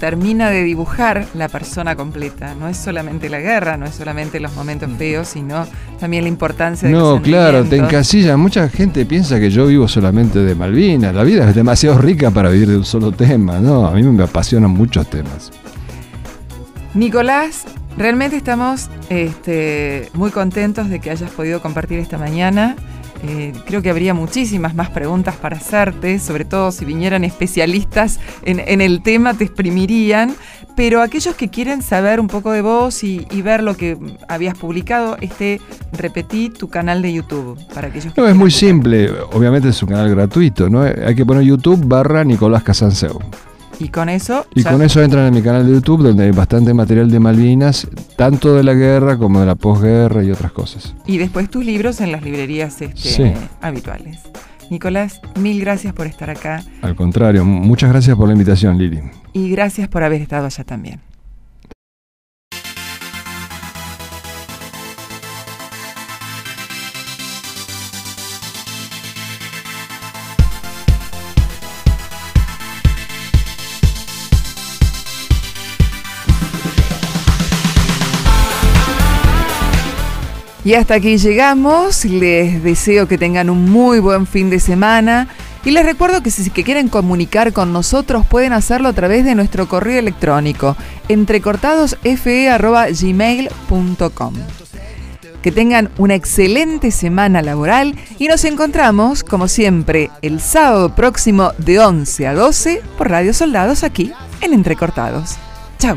termina de dibujar la persona completa. No es solamente la guerra, no es solamente los momentos feos, sino también la importancia de No, los claro, te encasillan. Mucha gente piensa que yo vivo solamente de Malvinas. La vida es demasiado rica para vivir de un solo tema. No, a mí me apasionan muchos temas. Nicolás, realmente estamos este, muy contentos de que hayas podido compartir esta mañana. Eh, creo que habría muchísimas más preguntas para hacerte, sobre todo si vinieran especialistas en, en el tema, te exprimirían. Pero aquellos que quieren saber un poco de vos y, y ver lo que habías publicado, este, repetí tu canal de YouTube. Para aquellos que No, es muy simple. Obviamente es un canal gratuito, ¿no? Hay que poner YouTube barra Nicolás Casanseu. Y con eso. Y ya- con eso entran en mi canal de YouTube, donde hay bastante material de Malvinas, tanto de la guerra como de la posguerra y otras cosas. Y después tus libros en las librerías este, Sí. habituales. Nicolás, mil gracias por estar acá Al contrario, muchas gracias por la invitación, Lili. y gracias por haber estado allá también. Y hasta aquí llegamos. Les deseo que tengan un muy buen fin de semana. Y les recuerdo que si quieren comunicar con nosotros pueden hacerlo a través de nuestro correo electrónico entrecortadosfe.gmail.com. Que tengan una excelente semana laboral y nos encontramos, como siempre, el sábado próximo de 11 a 12 por Radio Soldados aquí en Entrecortados. Chao.